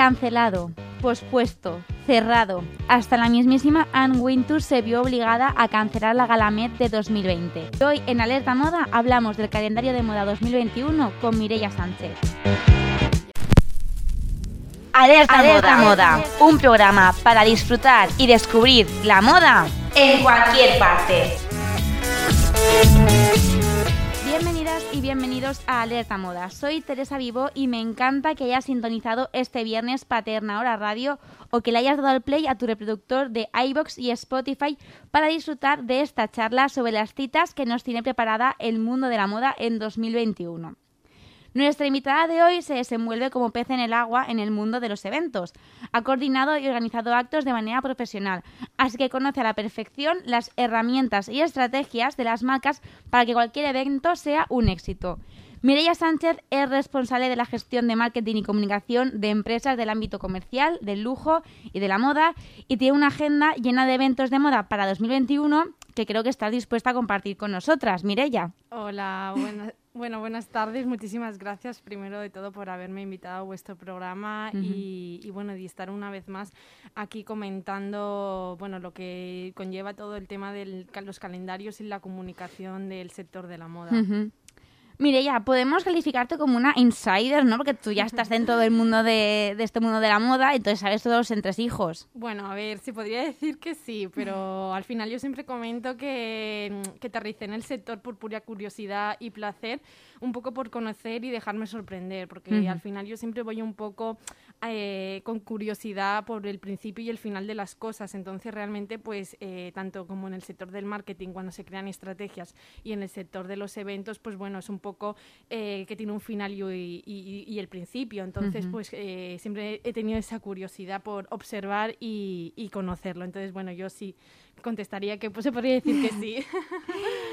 Cancelado, pospuesto, cerrado. Hasta la mismísima Anne Wintour se vio obligada a cancelar la Galamet de 2020. Hoy en Alerta Moda hablamos del calendario de moda 2021 con Mireia Sánchez. Alerta, Alerta moda. moda, un programa para disfrutar y descubrir la moda en cualquier parte. Bienvenidos a Alerta Moda. Soy Teresa Vivo y me encanta que hayas sintonizado este viernes Paterna Hora Radio o que le hayas dado el play a tu reproductor de iBox y Spotify para disfrutar de esta charla sobre las citas que nos tiene preparada el mundo de la moda en 2021. Nuestra invitada de hoy se desenvuelve como pez en el agua en el mundo de los eventos. Ha coordinado y organizado actos de manera profesional, así que conoce a la perfección las herramientas y estrategias de las marcas para que cualquier evento sea un éxito. Mireia Sánchez es responsable de la gestión de marketing y comunicación de empresas del ámbito comercial, del lujo y de la moda y tiene una agenda llena de eventos de moda para 2021 que creo que está dispuesta a compartir con nosotras. Mireia. Hola, buenas, bueno, buenas tardes. Muchísimas gracias primero de todo por haberme invitado a vuestro programa y, bueno, y estar una vez más aquí comentando bueno, lo que conlleva todo el tema de los calendarios y la comunicación del sector de la moda. Ya, podemos calificarte como una insider, ¿no? Porque tú ya estás dentro del mundo de, este mundo de la moda, entonces sabes todos los entresijos. Bueno, a ver, se podría decir que sí, pero al final yo siempre comento que, que aterricé en el sector por pura curiosidad y placer, un poco por conocer y dejarme sorprender, porque al final yo siempre voy un poco eh, con curiosidad por el principio y el final de las cosas. Entonces, realmente, pues, eh, tanto como en el sector del marketing, cuando se crean estrategias, y en el sector de los eventos, pues bueno, es un poco eh, que tiene un final y, y, el principio. Entonces, pues, siempre he tenido esa curiosidad por observar y, y conocerlo. Entonces, bueno, yo sí contestaría que pues, se podría decir que sí.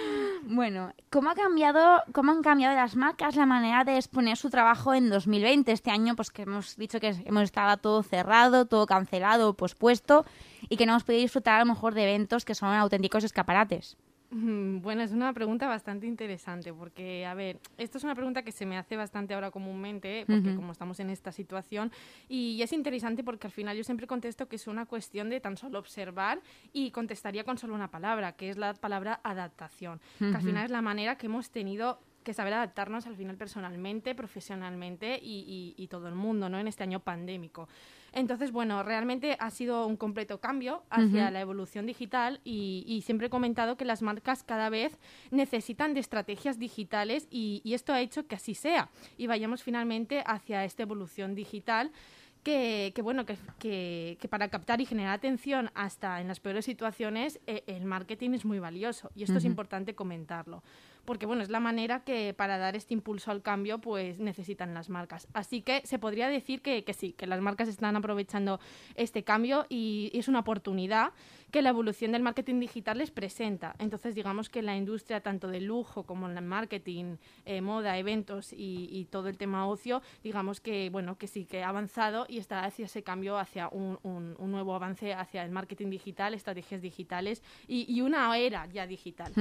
Bueno, ¿cómo ha cambiado, cómo han cambiado las marcas la manera de exponer su trabajo en 2020? Este año, pues que hemos dicho que hemos estado todo cerrado, todo cancelado, pospuesto y que no hemos podido disfrutar a lo mejor de eventos que son auténticos escaparates. Mm, bueno, es una pregunta bastante interesante porque, a ver, esto es una pregunta que se me hace bastante ahora comúnmente, porque como estamos en esta situación, y es interesante porque al final yo siempre contesto que es una cuestión de tan solo observar y contestaría con solo una palabra, que es la palabra adaptación, que al final es la manera que hemos tenido que saber adaptarnos al final personalmente, profesionalmente y, y todo el mundo, ¿no? En este año pandémico. Entonces, bueno, realmente ha sido un completo cambio hacia la evolución digital y, siempre he comentado que las marcas cada vez necesitan de estrategias digitales y, esto ha hecho que así sea. Y vayamos finalmente hacia esta evolución digital. Que, bueno, que, para captar y generar atención hasta en las peores situaciones, eh, el marketing es muy valioso y esto es importante comentarlo porque bueno, es la manera que para dar este impulso al cambio pues necesitan las marcas. Así que se podría decir que, que sí, que las marcas están aprovechando este cambio y es una oportunidad que la evolución del marketing digital les presenta. Entonces, digamos que la industria tanto del lujo como el marketing, eh, moda, eventos y, todo el tema ocio, digamos que bueno que sí que ha avanzado y está hacia ese cambio, hacia un, nuevo avance hacia el marketing digital, estrategias digitales y, una era ya digital.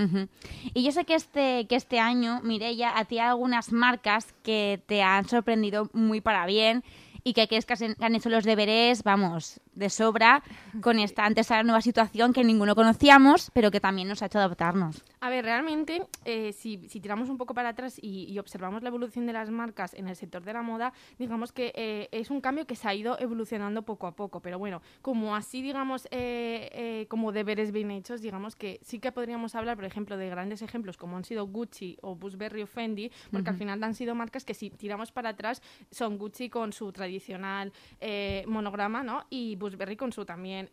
Y yo sé que este, que este año, Mireia, a ti hay algunas marcas que te han sorprendido muy para bien y que crees que han hecho los deberes, vamos, de sobra con esta antes la nueva situación que ninguno conocíamos, pero que también nos ha hecho adaptarnos. A ver, realmente, eh, si, tiramos un poco para atrás y, observamos la evolución de las marcas en el sector de la moda, digamos que eh, es un cambio que se ha ido evolucionando poco a poco. Pero bueno, como así, digamos, eh, como deberes bien hechos, digamos que sí que podríamos hablar, por ejemplo, de grandes ejemplos como han sido Gucci o Busberry o Fendi, porque al final han sido marcas que si tiramos para atrás son Gucci con su tradicional monograma, ¿no? Y Busberry con su también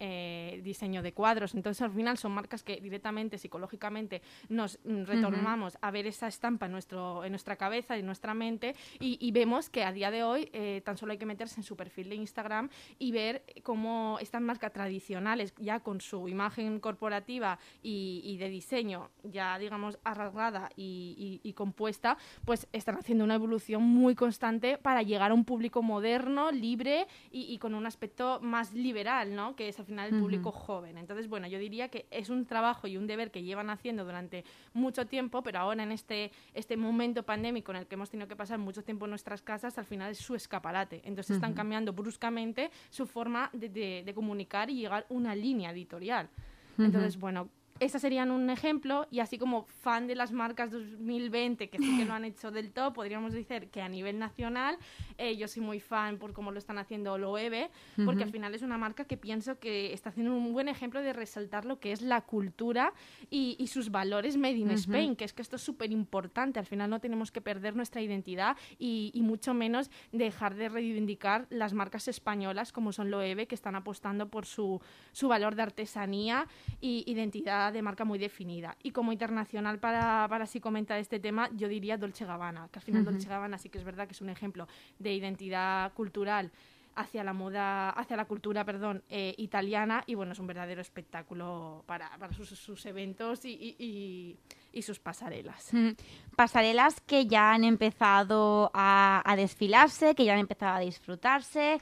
diseño de cuadros. Entonces, al final son marcas que directamente, psicológicamente, nos mm, retornamos a ver esa estampa en, nuestro, en nuestra cabeza, y en nuestra mente, y, vemos que a día de hoy eh, tan solo hay que meterse en su perfil de Instagram y ver cómo estas marcas tradicionales, ya con su imagen corporativa y, de diseño ya, digamos, arraigada y, compuesta, pues están haciendo una evolución muy constante para llegar a un público moderno moderno, libre y, con un aspecto más liberal, ¿no? Que es al final el público joven. Entonces, bueno, yo diría que es un trabajo y un deber que llevan haciendo durante mucho tiempo, pero ahora en este, este momento pandémico en el que hemos tenido que pasar mucho tiempo en nuestras casas, al final es su escaparate. Entonces están cambiando bruscamente su forma de, de, comunicar y llegar a una línea editorial. Entonces, bueno, esas serían un ejemplo y así como fan de las marcas 2020 que sí que lo han hecho del todo, podríamos decir que a nivel nacional eh, yo soy muy fan por cómo lo están haciendo Loewe, porque al final es una marca que pienso que está haciendo un buen ejemplo de resaltar lo que es la cultura y, sus valores made in Spain, que es que esto es súper importante, al final no tenemos que perder nuestra identidad y, mucho menos dejar de reivindicar las marcas españolas como son Loewe, que están apostando por su, su valor de artesanía y identidad de marca muy definida. Y como internacional, para, para así comentar este tema, yo diría Dolce Gabbana, que al final Dolce Gabbana sí que es verdad que es un ejemplo de identidad cultural hacia la moda, hacia la cultura, perdón, eh, italiana y bueno, es un verdadero espectáculo para, sus, eventos y, sus pasarelas. Pasarelas que ya han empezado a, a, desfilarse, que ya han empezado a disfrutarse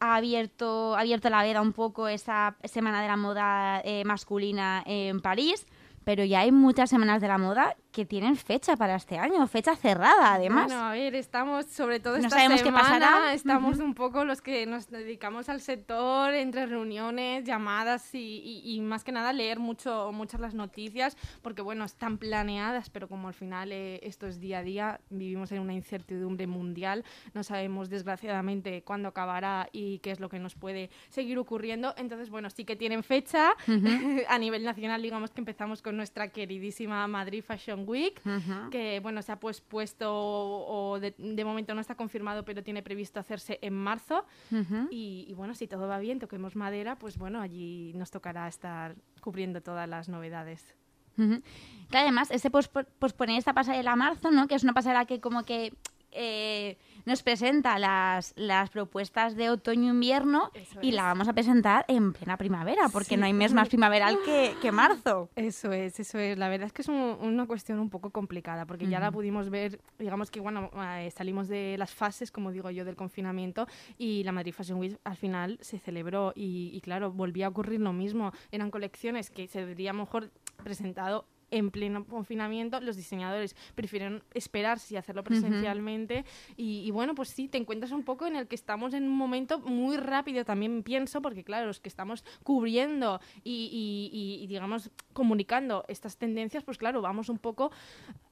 ha abierto, ha abierto la veda un poco esa Semana de la Moda eh, masculina en París, pero ya hay muchas semanas de la moda que tienen fecha para este año, fecha cerrada además. Bueno, a ver, estamos sobre todo esta sabemos semana, qué pasará. estamos un poco los que nos dedicamos al sector, entre reuniones, llamadas y, y, más que nada leer mucho muchas las noticias, porque bueno, están planeadas, pero como al final eh, esto es día a día, vivimos en una incertidumbre mundial, no sabemos desgraciadamente cuándo acabará y qué es lo que nos puede seguir ocurriendo, entonces bueno, sí que tienen fecha, a nivel nacional digamos que empezamos con nuestra queridísima Madrid Fashion Week, que bueno, se ha pues puesto o, de, momento no está confirmado, pero tiene previsto hacerse en marzo. y, bueno, si todo va bien, toquemos madera, pues bueno, allí nos tocará estar cubriendo todas las novedades. además, ese posponer esta pasarela a marzo, ¿no? Que es una pasarela que como que eh, nos presenta las, las propuestas de otoño-invierno y la vamos a presentar en plena primavera, porque no hay mes más primaveral que, que, marzo. Eso es, eso es. La verdad es que es una cuestión un poco complicada, porque ya la pudimos ver, digamos que, bueno, eh, salimos de las fases, como digo yo, del confinamiento y la Madrid Fashion Week al final se celebró y, y claro, volvía a ocurrir lo mismo. Eran colecciones que se debería mejor presentado en pleno confinamiento, los diseñadores prefieren esperarse y hacerlo presencialmente. y, bueno, pues sí, te encuentras un poco en el que estamos en un momento muy rápido, también pienso, porque claro, los que estamos cubriendo y, digamos, comunicando estas tendencias, pues claro, vamos un poco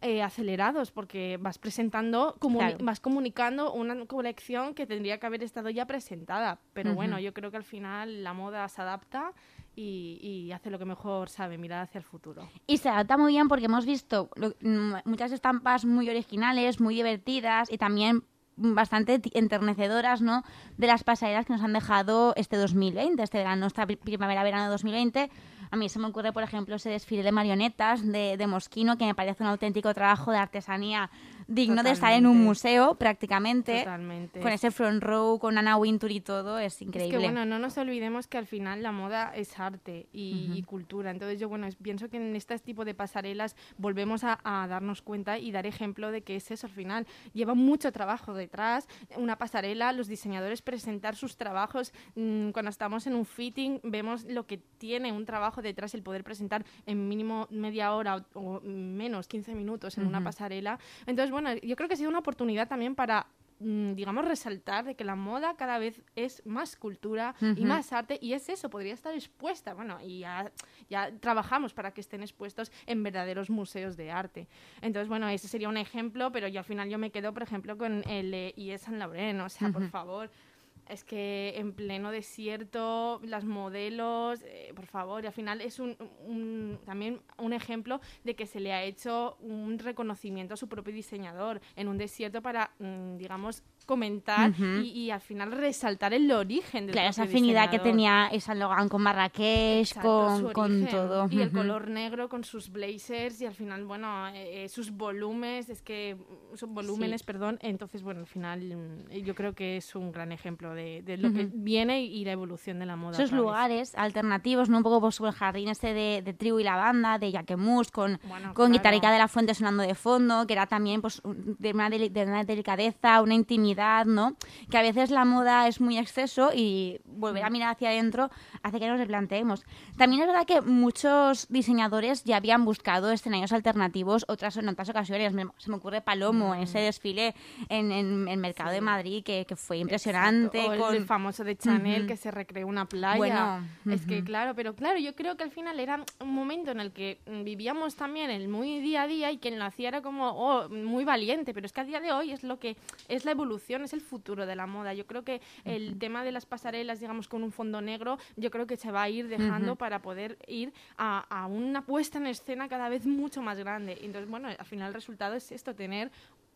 eh, acelerados, porque vas presentando, vas comunicando una colección que tendría que haber estado ya presentada. Pero bueno, yo creo que al final la moda se adapta y, hace lo que mejor sabe, mirar hacia el futuro. Y se adapta muy bien porque hemos visto mm, muchas estampas muy originales, muy divertidas y también bastante enternecedoras, ¿no? De las pasarelas que nos han dejado este 2020, este verano, esta primavera-verano 2020. A mí se me ocurre, por ejemplo, ese desfile de marionetas de, de Mosquino, que me parece un auténtico trabajo de artesanía digno de estar en un museo prácticamente. Totalmente. Con ese front row, con Anna Wintour y todo, es increíble. Es que bueno, no nos olvidemos que al final la moda es arte y, cultura. Entonces yo bueno, pienso que en este tipo de pasarelas volvemos a, darnos cuenta y dar ejemplo de que es eso al final. Lleva mucho trabajo detrás, una pasarela, los diseñadores presentar sus trabajos. Mm, cuando estamos en un fitting vemos lo que tiene un trabajo detrás, el poder presentar en mínimo media hora o, menos, 15 minutos en una pasarela. Entonces, bueno, yo creo que ha sido una oportunidad también para digamos, resaltar de que la moda cada vez es más cultura y más arte, y es eso, podría estar expuesta, bueno, y ya, ya, trabajamos para que estén expuestos en verdaderos museos de arte. Entonces, bueno, ese sería un ejemplo, pero yo al final yo me quedo, por ejemplo, con el eh, IES San Laurent, o sea, por favor, es que en pleno desierto, las modelos, eh, por favor, y al final es un, también un ejemplo de que se le ha hecho un reconocimiento a su propio diseñador en un desierto para, mm, digamos, comentar y, al final resaltar el origen de Claro, esa afinidad que tenía esa Logan con Marrakech, con, con, todo. Y el color negro con sus blazers y al final, bueno, eh, eh, sus volúmenes, es que, sus volúmenes, perdón, entonces, bueno, al final mm, yo creo que es un gran ejemplo de, lo que viene y la evolución de la moda. Esos lugares alternativos, ¿no? Un poco pues, el jardín este de, de tribu y lavanda, de Jacquemus, con, con guitarrica de la fuente sonando de fondo, que era también pues de una, de una delicadeza, una intimidad, ¿no? Que a veces la moda es muy exceso y volver a mirar hacia adentro hace que nos replanteemos. También es verdad que muchos diseñadores ya habían buscado escenarios alternativos otras, en otras ocasiones. se me ocurre Palomo, mm. ese desfile en, el Mercado de Madrid que, que fue impresionante. Con... el famoso de Chanel que se recreó una playa. Bueno, es que claro, pero claro, yo creo que al final era un momento en el que vivíamos también el muy día a día y quien lo hacía era como oh, muy valiente, pero es que a día de hoy es lo que es la evolución, es el futuro de la moda. Yo creo que el tema de las pasarelas, digamos, con un fondo negro, yo creo que se va a ir dejando para poder ir a, a, una puesta en escena cada vez mucho más grande. Entonces, bueno, al final el resultado es esto, tener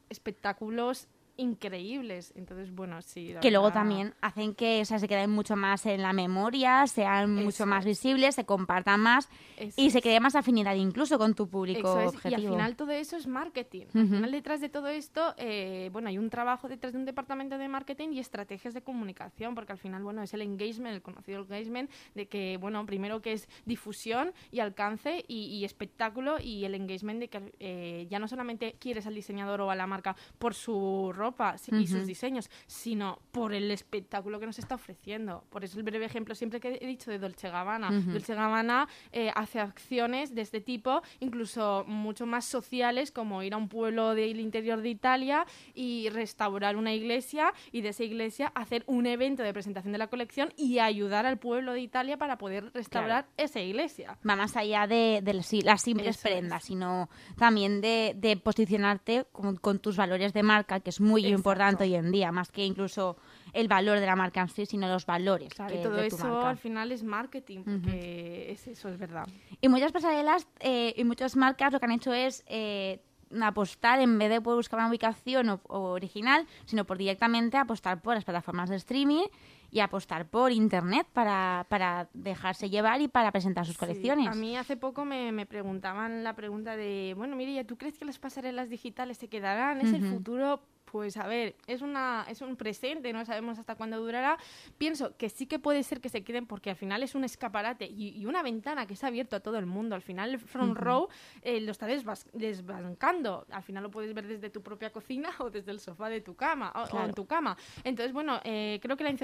espectáculos increíbles. Entonces, bueno, sí. Que luego también hacen que se queden mucho más en la memoria, sean mucho más visibles, se compartan más y se cree más afinidad incluso con tu público objetivo. Y al final todo eso es marketing. Al final detrás de todo esto, eh, bueno, hay un trabajo detrás de un departamento de marketing y estrategias de comunicación, porque al final, bueno, es el engagement, el conocido engagement, de que, bueno, primero que es difusión y alcance y, espectáculo y el engagement de que eh, ya no solamente quieres al diseñador o a la marca por su ropa y sus diseños, sino por el espectáculo que nos está ofreciendo. Por eso el breve ejemplo siempre que he dicho de Dolce Gabbana. Dolce Gabbana eh, hace acciones de este tipo, incluso mucho más sociales, como ir a un pueblo del interior de Italia y restaurar una iglesia y de esa iglesia hacer un evento de presentación de la colección y ayudar al pueblo de Italia para poder restaurar esa iglesia. Va más allá de, las simples prendas, sino también de, posicionarte con, tus valores de marca, que es muy muy importante hoy en día, más que incluso el valor de la marca en sí, sino los valores. Claro, y todo eso al final es marketing, porque es, eso es verdad. Y muchas pasarelas eh, y muchas marcas lo que han hecho es eh, apostar en vez de buscar una ubicación original, sino por directamente apostar por las plataformas de streaming y apostar por internet para, para dejarse llevar y para presentar sus colecciones. A mí hace poco me, me, preguntaban la pregunta de, bueno, mire, ¿tú crees que las pasarelas digitales se quedarán? ¿Es el futuro? Pues a ver, es, una, es un presente, no sabemos hasta cuándo durará. Pienso que sí que puede ser que se queden porque al final es un escaparate y, una ventana que se ha abierto a todo el mundo. Al final el front row eh, lo está desbancando. Al final lo puedes ver desde tu propia cocina o desde el sofá de tu cama o, en tu cama. Entonces, bueno, eh, creo que la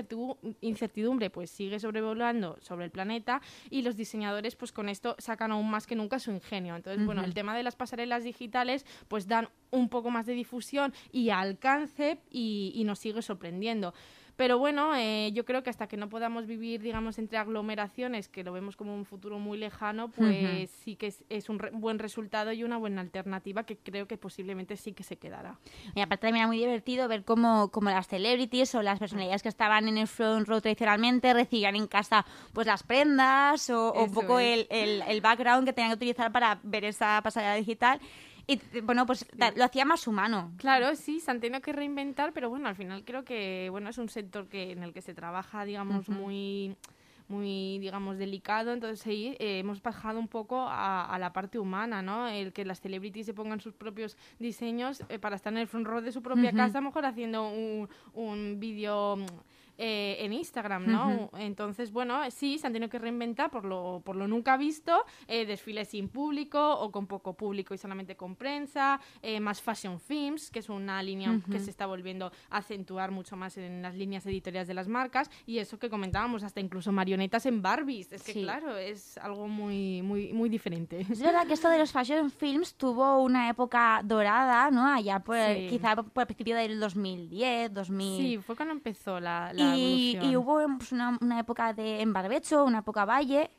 incertidumbre pues sigue sobrevolando sobre el planeta y los diseñadores pues con esto sacan aún más que nunca su ingenio. Entonces, bueno, el tema de las pasarelas digitales pues dan un poco más de difusión y alcance y, y nos sigue sorprendiendo. Pero bueno, eh, yo creo que hasta que no podamos vivir, digamos, entre aglomeraciones, que lo vemos como un futuro muy lejano, pues sí que es, un buen resultado y una buena alternativa que creo que posiblemente sí que se quedará. Y aparte también era muy divertido ver cómo, cómo las celebrities o las personalidades que estaban en el front row tradicionalmente recibían en casa pues las prendas o, un poco el, el, el background que tenían que utilizar para ver esa pasarela digital y bueno, pues lo hacía más humano. Claro, sí, se han tenido que reinventar, pero bueno, al final creo que bueno es un sector que en el que se trabaja, digamos, muy muy, digamos, delicado. Entonces ahí eh, hemos bajado un poco a, la parte humana, ¿no? El que las celebrities se pongan sus propios diseños eh, para estar en el front row de su propia casa, a lo mejor haciendo un, un vídeo eh, en Instagram, ¿no? Entonces, bueno, sí, se han tenido que reinventar por lo, por lo nunca visto, eh, desfiles sin público o con poco público y solamente con prensa, eh, más fashion films, que es una línea que se está volviendo a acentuar mucho más en las líneas editoriales de las marcas y eso que comentábamos, hasta incluso marionetas en Barbies, es que claro, es algo muy, muy, muy diferente. Es verdad que esto de los fashion films tuvo una época dorada, ¿no? Allá por, quizá por el principio del 2010, 2000... Sí, fue cuando empezó la y, hubo pues, una, una, época de en barbecho, una época valle,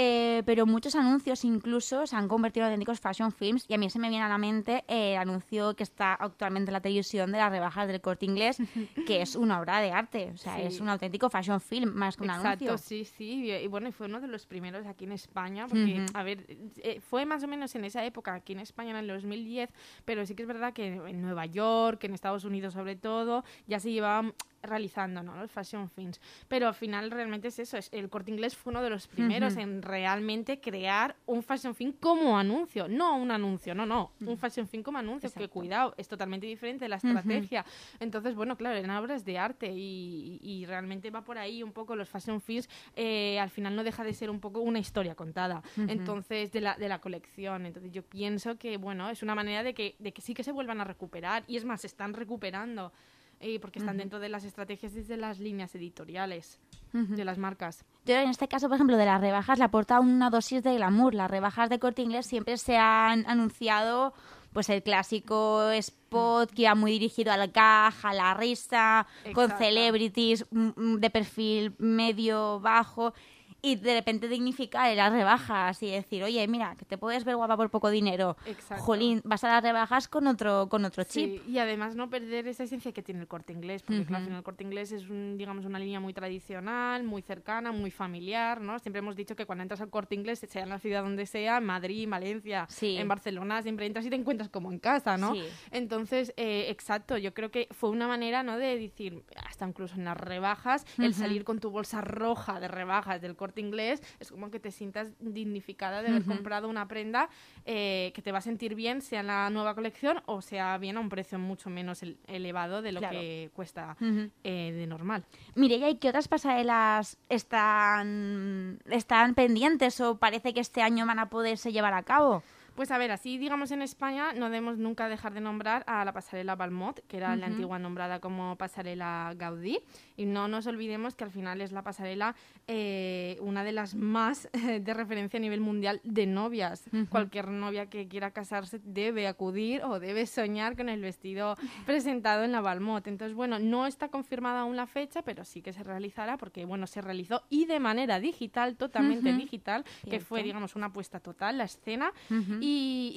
eh, pero muchos anuncios incluso se han convertido en auténticos fashion films y a mí se me viene a la mente el anuncio que está actualmente en la televisión de las rebajas del corte inglés, que es una obra de arte, o sea, es un auténtico fashion film más que un Exacto, sí, sí, y bueno, fue uno de los primeros aquí en España, porque, a ver, eh, fue más o menos en esa época aquí en España, en el 2010, pero sí que es verdad que en Nueva York, en Estados Unidos sobre todo, ya se llevaban realizando, ¿no? Los fashion films. Pero al final realmente es eso, es, el corte inglés fue uno de los primeros en realmente crear un fashion film como anuncio, no un anuncio, no, no, un fashion film como anuncio, que cuidado, es totalmente diferente de la estrategia. Entonces, bueno, claro, en obras de arte y, realmente va por ahí un poco los fashion films, eh, al final no deja de ser un poco una historia contada, entonces, de la, de la colección. Entonces, yo pienso que, bueno, es una manera de que, de que sí que se vuelvan a recuperar y es más, se están recuperando eh, porque están dentro de las estrategias desde las líneas editoriales de las marcas. Pero en este caso, por ejemplo, de las rebajas, le aporta una dosis de glamour. Las rebajas de corte inglés siempre se han anunciado pues el clásico spot que iba muy dirigido a la caja, a la risa, con celebrities mm, mm, de perfil medio bajo y de repente dignificar las rebajas y decir, oye, mira, que te puedes ver guapa por poco dinero. Exacto. Jolín, vas a las rebajas con otro, con otro chip. y además no perder esa esencia que tiene el corte inglés, porque al final el corte inglés es, digamos, una línea muy tradicional, muy cercana, muy familiar, ¿no? Siempre hemos dicho que cuando entras al corte inglés, sea en la ciudad donde sea, en Madrid, Valencia, en Barcelona, siempre entras y te encuentras como en casa, ¿no? Entonces, eh, exacto, yo creo que fue una manera, ¿no? De decir, hasta incluso en las rebajas, el salir con tu bolsa roja de rebajas del corte inglés, es como que te sientas dignificada de haber comprado una prenda eh, que te va a sentir bien, sea en la nueva colección o sea bien a un precio mucho menos elevado de lo que cuesta eh, de normal. Mire, ¿y qué otras pasarelas están, están pendientes o parece que este año van a poderse llevar a cabo? Pues a ver, así digamos en España no debemos nunca dejar de nombrar a la pasarela Balmot, que era la antigua nombrada como pasarela Gaudí, y no nos olvidemos que al final es la pasarela eh, una de las más de referencia a nivel mundial de novias. Cualquier novia que quiera casarse debe acudir o debe soñar con el vestido presentado en la Balmot. Entonces, bueno, no está confirmada aún la fecha, pero sí que se realizará porque, bueno, se realizó y de manera digital, totalmente digital, que fue, digamos, una apuesta total, la escena. Y,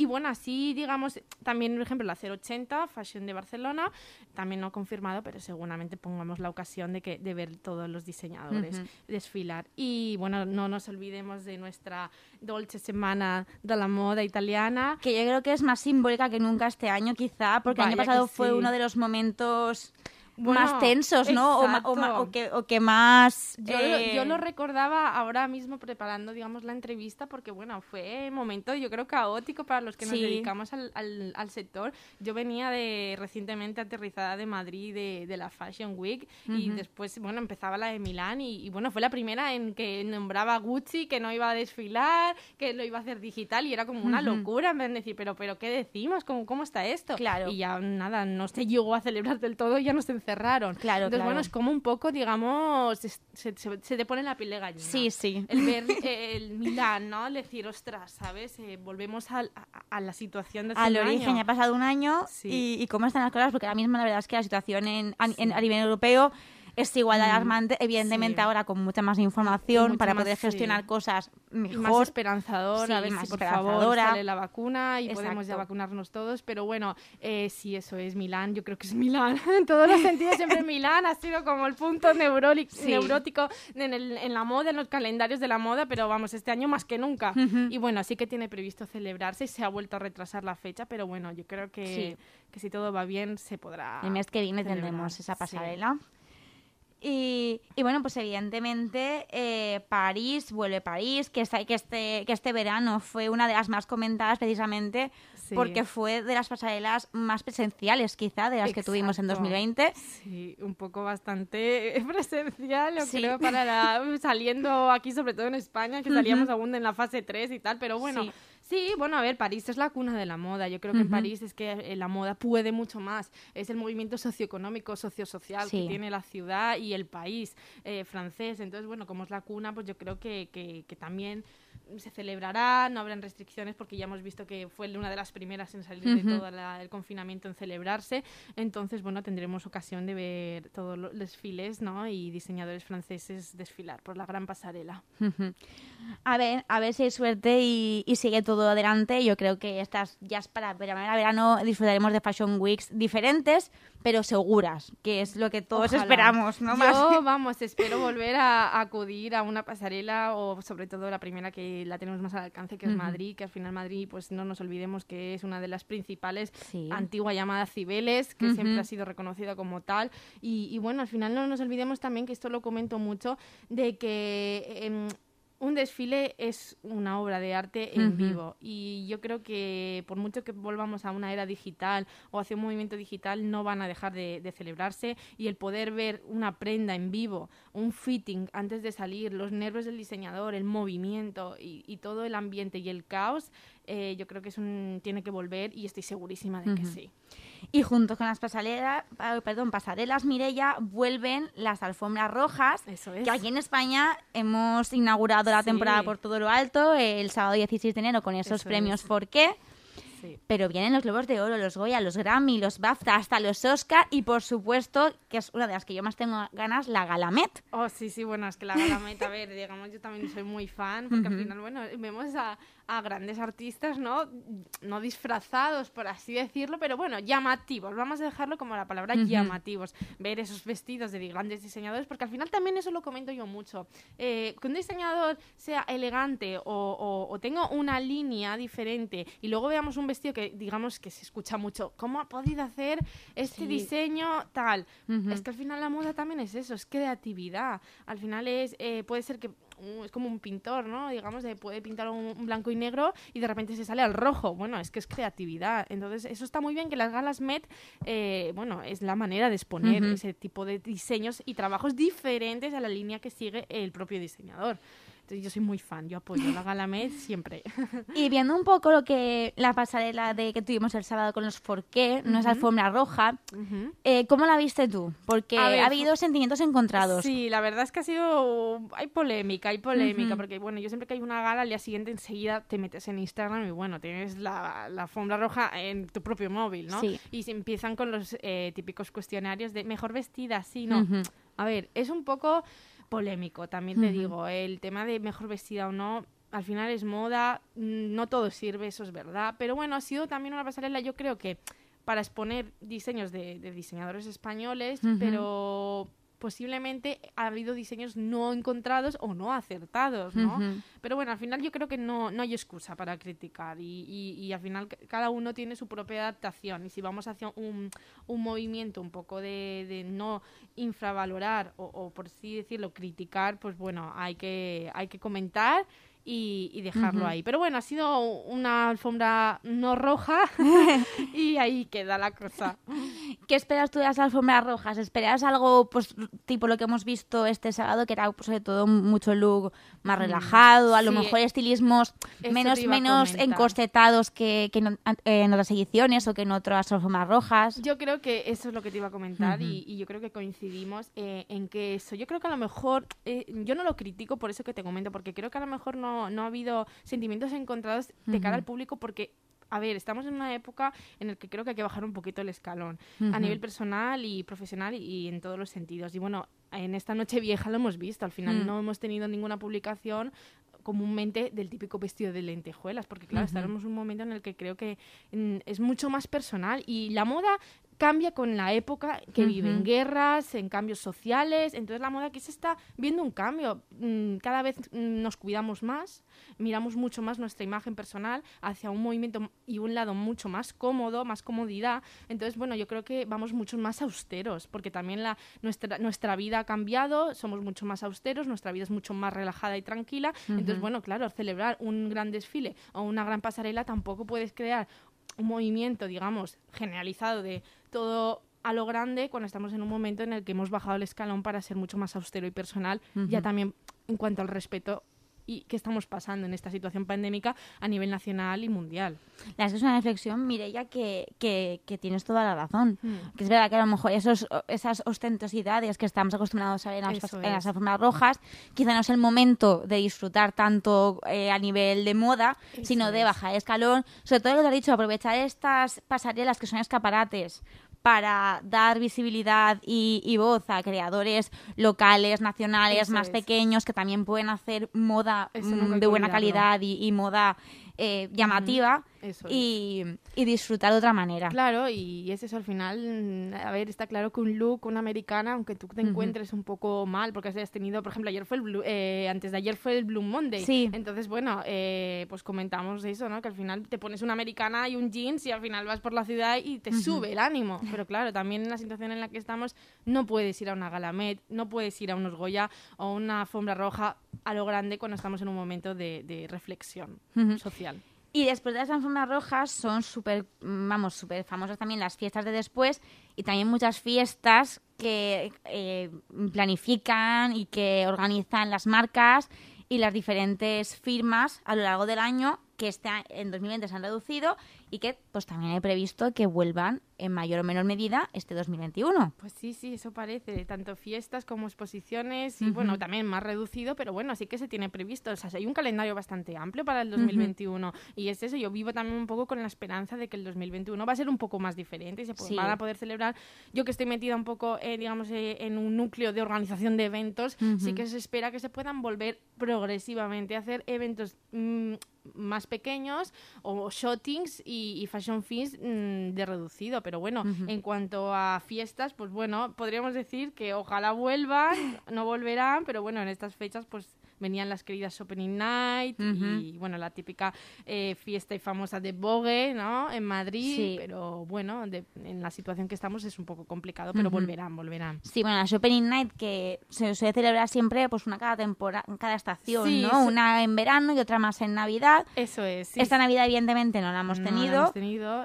bueno, así digamos, también por ejemplo la 080, Fashion de Barcelona, también no confirmado, pero seguramente pongamos la ocasión de, que, de ver todos los diseñadores desfilar. Y bueno, no nos olvidemos de nuestra Dolce Semana de la moda italiana. Que yo creo que es más simbólica que nunca este año quizá, porque el año pasado fue uno de los momentos más tensos, ¿no? O, que, o, que, más... Yo, eh, yo, lo recordaba ahora mismo preparando, digamos, la entrevista, porque, bueno, fue un momento, yo creo, caótico para los que nos dedicamos al, al, sector. Yo venía de recientemente aterrizada de Madrid, de, de la Fashion Week, y después, bueno, empezaba la de Milán, y, bueno, fue la primera en que nombraba Gucci, que no iba a desfilar, que lo iba a hacer digital, y era como una locura, en vez de decir, pero, pero ¿qué decimos? ¿Cómo, cómo está esto? Claro. Y ya, nada, no se llegó a celebrar del todo, ya no se cerraron. Claro, Entonces, bueno, es como un poco, digamos, se, te pone la piel de gallina. Sí, sí. El ver el Milán, ¿no? El decir, ostras, ¿sabes? Eh, volvemos a, la situación de Al origen, ya ha pasado un año y, cómo están las cosas, porque ahora mismo la verdad es que la situación en, a nivel europeo es igual de mm, alarmante, evidentemente ahora con mucha más información para poder gestionar cosas mejor. más esperanzador, a ver si por favor sale la vacuna y podemos ya vacunarnos todos, pero bueno, eh, si eso es Milán, yo creo que es Milán, en todos los sentidos siempre Milán ha sido como el punto neurótico en, el, en, la moda, en los calendarios de la moda, pero vamos, este año más que nunca. Y bueno, así que tiene previsto celebrarse y se ha vuelto a retrasar la fecha, pero bueno, yo creo que, que si todo va bien se podrá. El mes que viene tendremos esa pasarela. Y, bueno, pues evidentemente eh, París, vuelve París, que, que, este, que este verano fue una de las más comentadas precisamente porque fue de las pasarelas más presenciales quizá de las que tuvimos en 2020. Sí, un poco bastante presencial, yo creo, para saliendo aquí, sobre todo en España, que salíamos aún en la fase 3 y tal, pero bueno Sí, bueno, a ver, París es la cuna de la moda. Yo creo que en París es que eh, la moda puede mucho más. Es el movimiento socioeconómico, sociosocial que tiene la ciudad y el país eh, francés. Entonces, bueno, como es la cuna, pues yo creo que, que, que también se celebrará, no habrán restricciones porque ya hemos visto que fue una de las primeras en salir de todo el confinamiento en celebrarse. Entonces, bueno, tendremos ocasión de ver todos los desfiles ¿no? y diseñadores franceses desfilar por la gran pasarela. A ver, a ver si hay suerte y, sigue todo adelante. Yo creo que estas ya es para verano disfrutaremos de Fashion Weeks diferentes, pero seguras, que es lo que todos esperamos, ¿no? Yo, vamos, espero volver a, acudir a una pasarela o sobre todo la primera que la tenemos más al alcance, que es Madrid, que al final Madrid, pues no nos olvidemos que es una de las principales, antigua llamada Cibeles, que siempre ha sido reconocida como tal. Y, bueno, al final no nos olvidemos también, que esto lo comento mucho, de que... Em, un desfile es una obra de arte en vivo. Y yo creo que por mucho que volvamos a una era digital o hacia un movimiento digital no van a dejar de, celebrarse. Y el poder ver una prenda en vivo, un fitting antes de salir, los nervios del diseñador, el movimiento y, todo el ambiente y el caos, eh, yo creo que es un, tiene que volver y estoy segurísima de que sí. Y junto con las pasarelas, perdón, pasarelas Mirella vuelven las alfombras rojas, que aquí en España hemos inaugurado la temporada por todo lo alto el sábado 16 de enero con esos premios ¿Por qué? Pero vienen los Globos de Oro, los Goya, los Grammy, los BAFTA, hasta los Oscar y por supuesto, que es una de las que yo más tengo ganas, la Galamet. Oh, sí, sí, bueno, es que la Galamet, a ver, digamos, yo también soy muy fan, porque al final, bueno, vemos a, a grandes artistas, ¿no? No disfrazados, por así decirlo, pero bueno, llamativos. Vamos a dejarlo como la palabra llamativos. Ver esos vestidos de grandes diseñadores, porque al final también eso lo comento yo mucho. Eh, que un diseñador sea elegante o, tenga una línea diferente y luego veamos un vestido que digamos que se escucha mucho, ¿cómo ha podido hacer este diseño tal? Es que al final la moda también es eso, es creatividad. Al final es, eh, puede ser que es como un pintor, ¿no? Digamos, de, puede pintar un, blanco y negro y de repente se sale al rojo. Bueno, es que es creatividad. Entonces, eso está muy bien que las galas Met, eh, bueno, es la manera de exponer ese tipo de diseños y trabajos diferentes a la línea que sigue el propio diseñador yo soy muy fan, yo apoyo la Galamed siempre. Y viendo un poco lo que la pasarela de que tuvimos el sábado con los Forqué, no es alfombra roja, eh, ¿cómo la viste tú? Porque ha habido sentimientos encontrados. Sí, la verdad es que ha sido... Hay polémica, hay polémica, porque bueno, yo siempre que hay una gala, al día siguiente enseguida te metes en Instagram y bueno, tienes la, la alfombra roja en tu propio móvil, ¿no? Y se empiezan con los eh, típicos cuestionarios de mejor vestida, sí, no. A ver, es un poco polémico, también te digo. El tema de mejor vestida o no, al final es moda, mm, no todo sirve, eso es verdad. Pero bueno, ha sido también una pasarela, yo creo que para exponer diseños de, diseñadores españoles, pero posiblemente ha habido diseños no encontrados o no acertados, ¿no? Pero bueno, al final yo creo que no, no hay excusa para criticar y, y, al final cada uno tiene su propia adaptación y si vamos hacia un, un movimiento un poco de, de no infravalorar o, o, por así decirlo, criticar, pues bueno, hay que, hay que comentar y, dejarlo ahí. Pero bueno, ha sido una alfombra no roja y ahí queda la cosa. ¿Qué esperas tú de las alfombras rojas? ¿Esperas algo pues tipo lo que hemos visto este sábado, que era pues, sobre todo mucho look más mm, relajado, a lo mejor estilismos menos, menos encorsetados que, en, otras ediciones o que en otras alfombras rojas? Yo creo que eso es lo que te iba a comentar y, yo creo que coincidimos eh, en que eso, yo creo que a lo mejor, eh, yo no lo critico por eso que te comento, porque creo que a lo mejor no no, ha habido sentimientos encontrados de cara al público porque a ver, estamos en una época en la que creo que hay que bajar un poquito el escalón a nivel personal y profesional y, en todos los sentidos. Y bueno, en esta noche vieja lo hemos visto. Al final no hemos tenido ninguna publicación comúnmente del típico vestido de lentejuelas, porque claro, estamos en un momento en el que creo que mm, es mucho más personal y la moda cambia con la época que viven, guerras, en cambios sociales. Entonces la moda aquí se está viendo un cambio. Mm, cada vez mm, nos cuidamos más, miramos mucho más nuestra imagen personal hacia un movimiento y un lado mucho más cómodo, más comodidad. Entonces, bueno, yo creo que vamos mucho más austeros, porque también la, nuestra, nuestra vida ha cambiado, somos mucho más austeros, nuestra vida es mucho más relajada y tranquila. Entonces, bueno, claro, celebrar un gran desfile o una gran pasarela tampoco puedes crear un movimiento, digamos, generalizado de todo a lo grande cuando estamos en un momento en el que hemos bajado el escalón para ser mucho más austero y personal, ya también en cuanto al respeto y qué estamos pasando en esta situación pandémica a nivel nacional y mundial. La es una reflexión, Mireia, que, que, que tienes toda la razón. Hmm. Que es verdad que a lo mejor esos, esas ostentosidades que estamos acostumbrados a ver en las, en alfombras rojas, quizá no es el momento de disfrutar tanto eh, a nivel de moda, sino de bajar el escalón. Sobre todo lo que te has dicho, aprovechar estas pasarelas que son escaparates para dar visibilidad y, voz a creadores locales, nacionales, más pequeños, que también pueden hacer moda mm, de buena calidad y, moda eh, llamativa. Y, disfrutar de otra manera. Claro, y es eso al final, a ver, está claro que un look, una americana, aunque tú te encuentres un poco mal, porque has tenido, por ejemplo, ayer fue el eh, antes de ayer fue el Blue Monday. Sí. Entonces, bueno, eh, pues comentamos eso, ¿no? Que al final te pones una americana y un jeans y al final vas por la ciudad y te sube el ánimo. Pero claro, también en la situación en la que estamos, no puedes ir a una galamet, no puedes ir a unos Goya o una alfombra roja a lo grande cuando estamos en un momento de, reflexión social. Y después de las alfombras rojas son súper, vamos, súper famosas también las fiestas de después y también muchas fiestas que eh, planifican y que organizan las marcas y las diferentes firmas a lo largo del año que este, en 2020 se han reducido y que pues también he previsto que vuelvan en mayor o menor medida este 2021. Pues sí, sí, eso parece, tanto fiestas como exposiciones y bueno, también más reducido, pero bueno, sí que se tiene previsto, o sea, hay un calendario bastante amplio para el 2021 y es eso, yo vivo también un poco con la esperanza de que el 2021 va a ser un poco más diferente y se van a poder celebrar, yo que estoy metida un poco, eh, digamos, eh, en un núcleo de organización de eventos, sí que se espera que se puedan volver progresivamente a hacer eventos mm, más pequeños o shootings y, fashion fees mm, de reducido. Pero bueno, en cuanto a fiestas, pues bueno, podríamos decir que ojalá vuelvan, no volverán, pero bueno, en estas fechas pues venían las queridas Opening Night y bueno, la típica eh, fiesta y famosa de Vogue, ¿no? En Madrid, pero bueno, en la situación que estamos es un poco complicado, pero volverán, volverán. Sí, bueno, las Opening Night que se suele celebrar siempre pues una cada temporada, cada estación, ¿no? Una en verano y otra más en Navidad. Eso es. Esta Navidad evidentemente no la hemos tenido,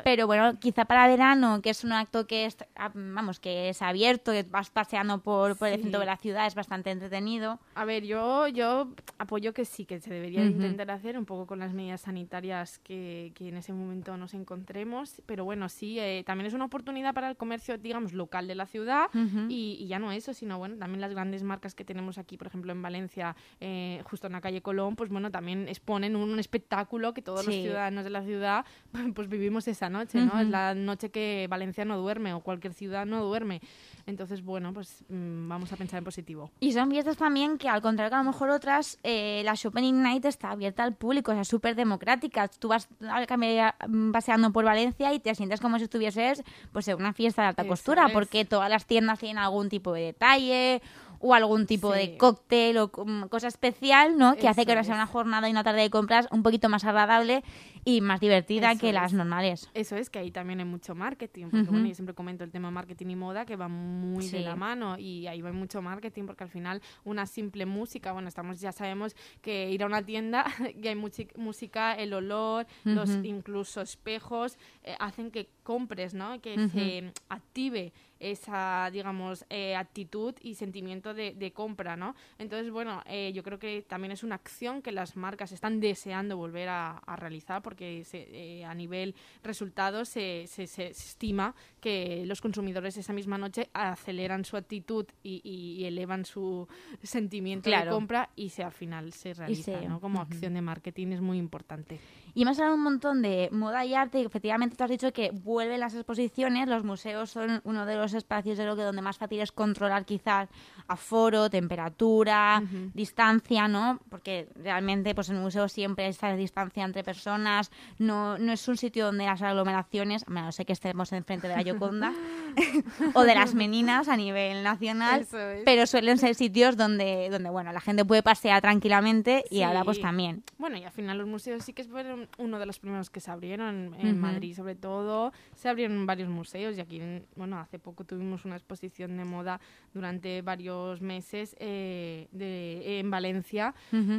pero bueno, quizá para verano, que es un acto que es, ah, vamos, que es abierto, que vas paseando por, por el centro de la ciudad, es bastante entretenido. A ver, yo, yo apoyo que sí, que se debería intentar hacer un poco con las medidas sanitarias que, en ese momento nos encontremos. Pero bueno, sí, eh, también es una oportunidad para el comercio, digamos, local de la ciudad. y, ya no eso, sino bueno, también las grandes marcas que tenemos aquí, por ejemplo, en Valencia, eh, justo en la calle Colón, pues bueno, también exponen un, espectáculo que todos los ciudadanos de la ciudad pues vivimos esa noche, ¿no? Es la noche que Valencia no duerme o cualquier ciudad no duerme. Entonces, bueno, pues mm, vamos a pensar en positivo. Y son fiestas también que, al contrario que a lo mejor otras, eh, la Shopping Night está abierta al público, o sea, súper democrática. Tú vas mm, paseando por Valencia y te sientes como si estuvieses pues, en una fiesta de alta costura, porque todas las tiendas tienen algún tipo de detalle o algún tipo de cóctel o cosa especial, ¿no? Que hace que ahora sea una jornada y una tarde de compras un poquito más agradable y más divertida que las normales. Eso es, que ahí también hay mucho marketing, porque bueno, yo siempre comento el tema marketing y moda que va muy de la mano y ahí va mucho marketing porque al final una simple música, bueno, estamos ya sabemos que ir a una tienda y hay música, el olor, los incluso espejos eh, hacen que compres, ¿no? Que se active esa, digamos, eh, actitud y sentimiento de, compra, ¿no? Entonces, bueno, eh, yo creo que también es una acción que las marcas están deseando volver a, realizar porque eh, a nivel resultados se, se, estima que los consumidores esa misma noche aceleran su actitud y, elevan su sentimiento de compra y se al final se realiza, ¿no? Como acción de marketing es muy importante. Y hemos hablado un montón de moda y arte y efectivamente tú has dicho que vuelven las exposiciones, los museos son uno de los espacios de lo que donde más fácil es controlar quizás aforo, temperatura, distancia, ¿no? Porque realmente pues en el museo siempre está distancia entre personas, no, no es un sitio donde las aglomeraciones, bueno, sé que estemos enfrente de la Yoconda o de las meninas a nivel nacional, pero suelen ser sitios donde, donde bueno, la gente puede pasear tranquilamente y ahora pues también. Bueno, y al final los museos sí que fueron uno de los primeros que se abrieron en Madrid, sobre todo. Se abrieron varios museos y aquí, bueno, hace poco tuvimos una exposición de moda durante varios meses eh, de, en Valencia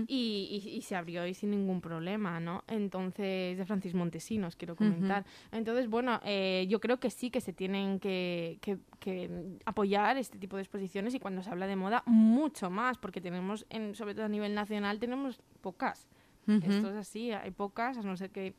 y, se abrió y sin ningún problema, ¿no? Entonces, de Francis Montesinos, quiero comentar. Entonces, bueno, eh, yo creo que sí que se tienen que, apoyar este tipo de exposiciones y cuando se habla de moda, mucho más, porque tenemos, en, sobre todo a nivel nacional, tenemos pocas. Esto es así, hay pocas, a no ser que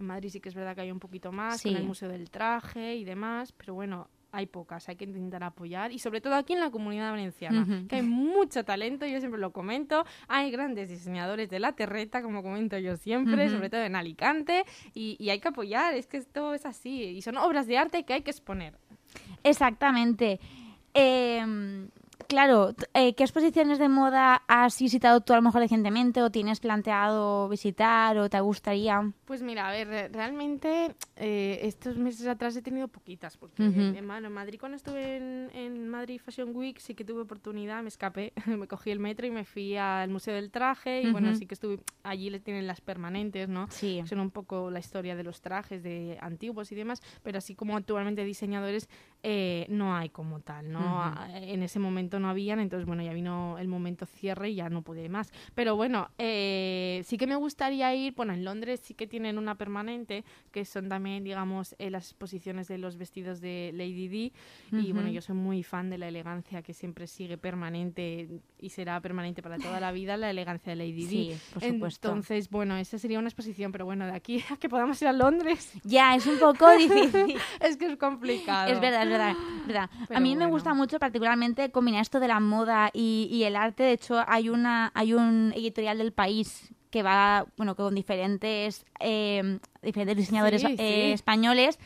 en Madrid sí que es verdad que hay un poquito más, en el Museo del Traje y demás, pero bueno, hay pocas, hay que intentar apoyar y sobre todo aquí en la comunidad valenciana, que hay mucho talento, yo siempre lo comento, hay grandes diseñadores de la terreta, como comento yo siempre, sobre todo en Alicante, y, y, hay que apoyar, es que esto es así, y son obras de arte que hay que exponer. Exactamente. Eh, claro, eh, ¿qué exposiciones de moda has visitado tú a lo mejor recientemente o tienes planteado visitar o te gustaría? Pues mira, a ver, realmente eh, estos meses atrás he tenido poquitas, porque en, Madrid cuando estuve en, Madrid Fashion Week sí que tuve oportunidad, me escapé, me cogí el metro y me fui al Museo del Traje y bueno, sí que estuve, allí le tienen las permanentes, ¿no? Sí. Son un poco la historia de los trajes de antiguos y demás, pero así como actualmente diseñadores eh, no hay como tal, ¿no? En ese momento no habían, entonces bueno, ya vino el momento cierre y ya no pude más. Pero bueno, eh, sí que me gustaría ir, bueno, en Londres sí que tienen una permanente, que son también, digamos, eh, las exposiciones de los vestidos de Lady D. Y bueno, yo soy muy fan de la elegancia que siempre sigue permanente y será permanente para toda la vida, la elegancia de Lady sí, Por supuesto. Entonces, bueno, esa sería una exposición, pero bueno, de aquí a que podamos ir a Londres. Ya, es un poco difícil. es que es complicado. Es verdad, es verdad. verdad. a mí me gusta mucho particularmente combinar esto de la moda y, el arte. De hecho, hay, una, hay un editorial del país que va, bueno, con diferentes, eh, diferentes diseñadores eh, españoles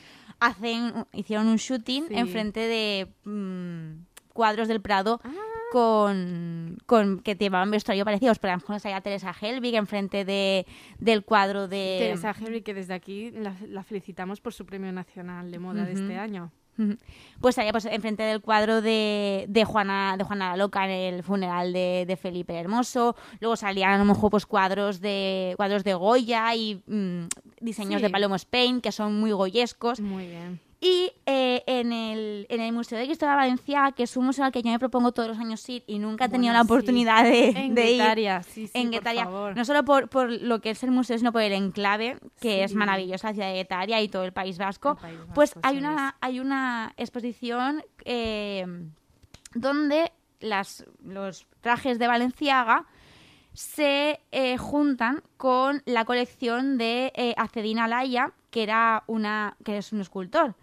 hacen, hicieron un shooting en frente de mm, cuadros del Prado. Ah. Con, con, que llevaban vestuario parecidos. Por ejemplo, está Teresa Helbig enfrente de, del cuadro de... Teresa Helbig, que desde aquí la, felicitamos por su premio nacional de moda de este año. Pues allá pues enfrente del cuadro de, de Juana de Juana la Loca en el funeral de, de Felipe Hermoso, luego salían a lo mejor pues cuadros de cuadros de Goya y mm, diseños de Palomo Spain que son muy goyescos. Muy bien. Y eh, en, el, en el Museo de Historia Valencia, que es un museo al que yo me propongo todos los años ir y nunca he tenido la oportunidad de, en de ir. Sí, sí, en Guetaria. No solo por, por, lo que es el museo, sino por el enclave, que es maravillosa, la ciudad de Guetaria y todo el País Vasco. pues hay una, hay una exposición eh, donde las, los trajes de Valenciaga se eh, juntan con la colección de eh, Acedina Laya, que era una que es un escultor.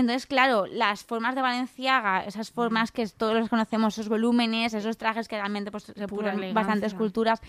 Entonces, claro, las formas de Valenciaga, esas formas que todos los conocemos, esos volúmenes, esos trajes que realmente pues, se bastantes culturas,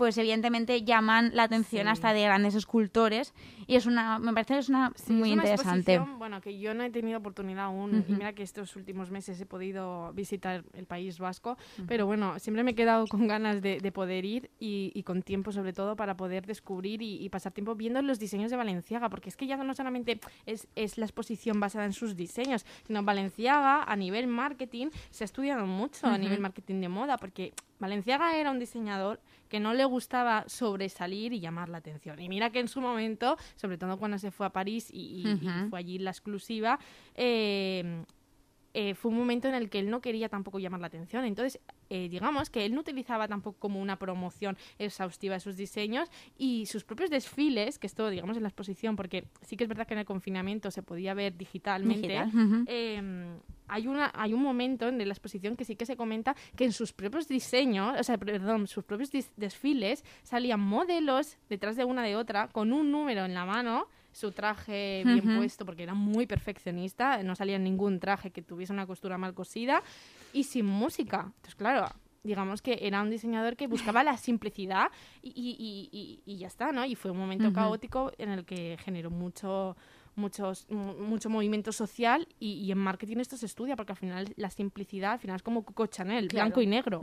pues evidentemente llaman la atención hasta de grandes escultores y es una me parece es una muy interesante. bueno que yo no he tenido oportunidad aún y mira que estos últimos meses he podido visitar el país vasco pero bueno siempre me he quedado con ganas de, poder ir y, con tiempo sobre todo para poder descubrir y, pasar tiempo viendo los diseños de Valenciaga porque es que ya no solamente es, es la exposición basada en sus diseños sino Valenciaga a nivel marketing se ha estudiado mucho a nivel marketing de moda porque Valenciaga era un diseñador que no le gustaba sobresalir y llamar la atención. Y mira que en su momento, sobre todo cuando se fue a París y, fue allí la exclusiva, eh, eh, fue un momento en el que él no quería tampoco llamar la atención. Entonces, eh, digamos que él no utilizaba tampoco como una promoción exhaustiva de sus diseños y sus propios desfiles, que esto, digamos, en la exposición, porque sí que es verdad que en el confinamiento se podía ver digitalmente. Em, hay, una, hay un momento en la exposición que sí que se comenta que en sus propios diseños, o sea, perdón, sus propios desfiles salían modelos detrás de una de otra con un número en la mano su traje bien puesto porque era muy perfeccionista, no salía ningún traje que tuviese una costura mal cosida y sin música. Entonces, claro, digamos que era un diseñador que buscaba la simplicidad y, y, ya está, ¿no? Y fue un momento caótico en el que generó mucho muchos, mucho movimiento social y, en marketing esto se estudia porque al final la simplicidad, al final es como Coco Chanel, blanco y negro.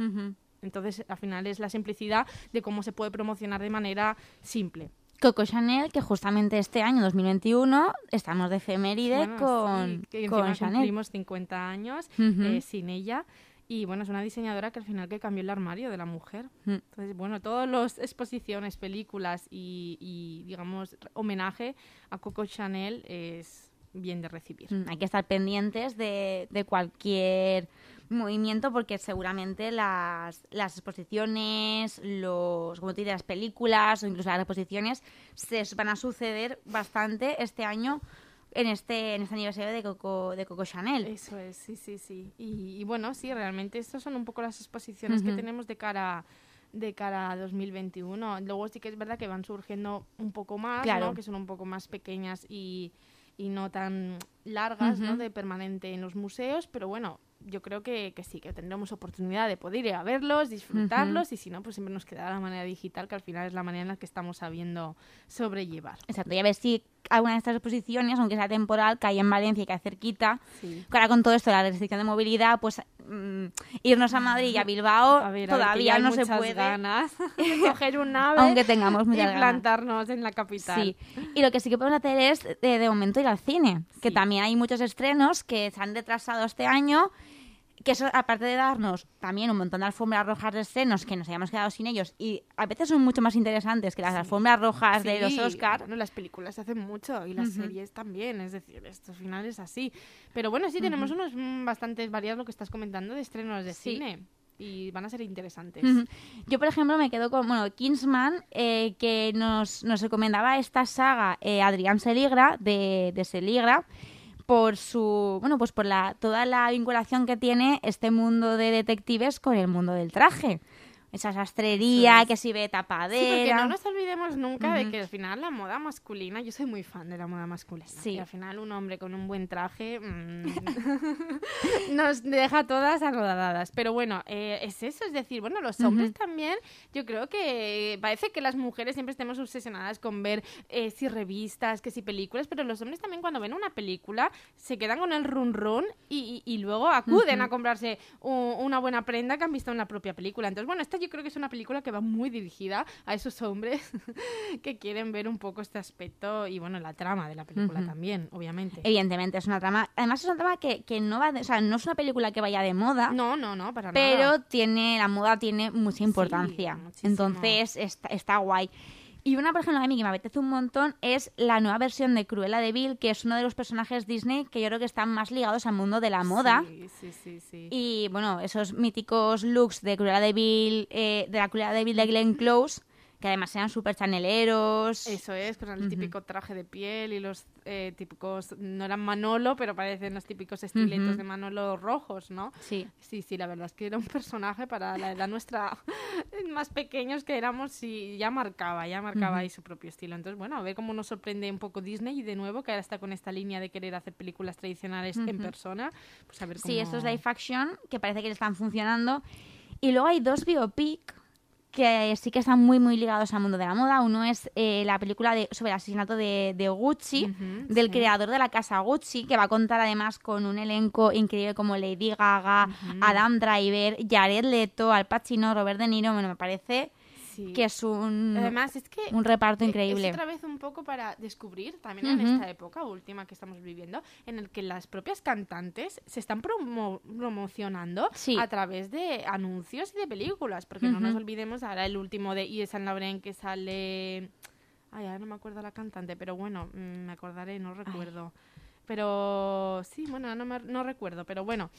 Entonces, al final es la simplicidad de cómo se puede promocionar de manera simple. Coco Chanel, que justamente este año 2021 estamos de efeméride con, que con Chanel. Cumplimos 50 años eh, sin ella. Y bueno, es una diseñadora que al final que cambió el armario de la mujer. Mm. Entonces, bueno, todas las exposiciones, películas y, y, digamos, homenaje a Coco Chanel es bien de recibir. Mm, hay que estar pendientes de, de cualquier movimiento porque seguramente las, las exposiciones, los, como te las películas o incluso las exposiciones se van a suceder bastante este año en este, en este aniversario de Coco, de Coco Chanel. Eso es, sí, sí, sí. Y, bueno, sí, realmente estas son un poco las exposiciones que tenemos de cara de cara a 2021. Luego sí que es verdad que van surgiendo un poco más, claro. que son un poco más pequeñas y, y no tan largas, ¿no? De permanente en los museos, pero bueno, yo creo que, que, sí, que tendremos oportunidad de poder ir a verlos, disfrutarlos y si no, pues siempre nos quedará la manera digital, que al final es la manera en la que estamos sabiendo sobrellevar. Exacto, y a ver si alguna de estas exposiciones, aunque sea temporal, que hay en Valencia y que hay cerquita. Sí. Ahora con todo esto, la restricción de movilidad, pues mm, irnos a Madrid y a Bilbao A ver, a que todavía no se puede. ganas coger un ave Aunque tengamos y ganas. plantarnos en la capital. Sí, y lo que sí que podemos hacer es de, de momento ir al cine, que Sí. también hay muchos estrenos que se han retrasado este año, que eso aparte de darnos también un montón de alfombras rojas de estrenos que nos hayamos quedado sin ellos y a veces son mucho más interesantes que las alfombras rojas de los Sí, Oscar. Bueno, las películas se hacen mucho y las series también, es decir, esto al final es así. Pero bueno, sí, tenemos unos mm, bastante variados lo que estás comentando de estrenos de Sí. cine y van a ser interesantes. Yo, por ejemplo, me quedo con, bueno, Kingsman, eh, que nos, nos recomendaba esta saga eh, Adrián Seligra, de, de Seligra, por su, bueno, pues por la, toda la vinculación que tiene este mundo de detectives con el mundo del traje. Esa sastrería, que si ve Sí, porque tapadera. no nos olvidemos nunca de que al final la moda masculina, yo soy muy fan de la moda masculina. Sí. Y al final un hombre con un buen traje mm, nos deja todas arrodadas. Pero bueno, eh, es eso, es decir, bueno, los hombres también, yo creo que parece que las mujeres siempre estemos obsesionadas con ver eh, si revistas, que si películas, pero los hombres también cuando ven una película se quedan con el run run y, y- y luego acuden a comprarse una buena prenda que han visto en la propia película. Entonces, bueno, esta yo creo que es una película que va muy dirigida a esos hombres que quieren ver un poco este aspecto y, bueno, la trama de la película también, obviamente. Evidentemente, es una trama. Además, es una trama que, que no va. de- o sea, no es una película que vaya de moda. No, no, no, para pero nada. tiene la moda tiene mucha importancia. Entonces está, está guay. Y una, por ejemplo, a mí que me apetece un montón es la nueva versión de Cruella de Vil, que es uno de los personajes Disney que yo creo que están más ligados al mundo de la moda. Sí, sí, sí, sí. Y bueno, esos míticos looks de Cruella de Vil, eh, de la Cruella de Vil de Glenn Close, que además eran súper chaneleros. Eso es, con el Ujú. típico traje de piel y los eh, típicos, no eran Manolo, pero parecen los típicos estiletos Ujú. de Manolo rojos, ¿no? Sí. Sí, sí, la verdad es que era un personaje para la edad nuestra más pequeños que éramos, sí, ya marcaba, ya marcaba Ujú. ahí su propio estilo. Entonces, bueno, a ver cómo nos sorprende un poco Disney y de nuevo que ahora está con esta línea de querer hacer películas tradicionales en persona. Pues a ver cómo... Sí, estos live action que parece que le están funcionando. Y luego hay dos biopic que sí que están muy, muy ligados al mundo de la moda. Uno es eh, la película de, sobre el asesinato de, de Gucci, del sí. creador de la casa Gucci, que va a contar además con un elenco increíble como Lady Gaga. Adam Driver, Jared Leto, Al Pacino, Robert De Niro. Bueno, me parece Sí. que es un, Además, es que un reparto Eh, increíble. Es otra vez un poco para descubrir, también en Ujú. esta época última que estamos viviendo, en el que las propias cantantes se están promo- promocionando Sí. a través de anuncios y de películas, porque no nos olvidemos ahora el último de Yves Saint Laurent que sale... Ay, ahora no me acuerdo la cantante, pero bueno, mm, me acordaré, no recuerdo. Pero sí, bueno, no, me- no recuerdo, pero bueno.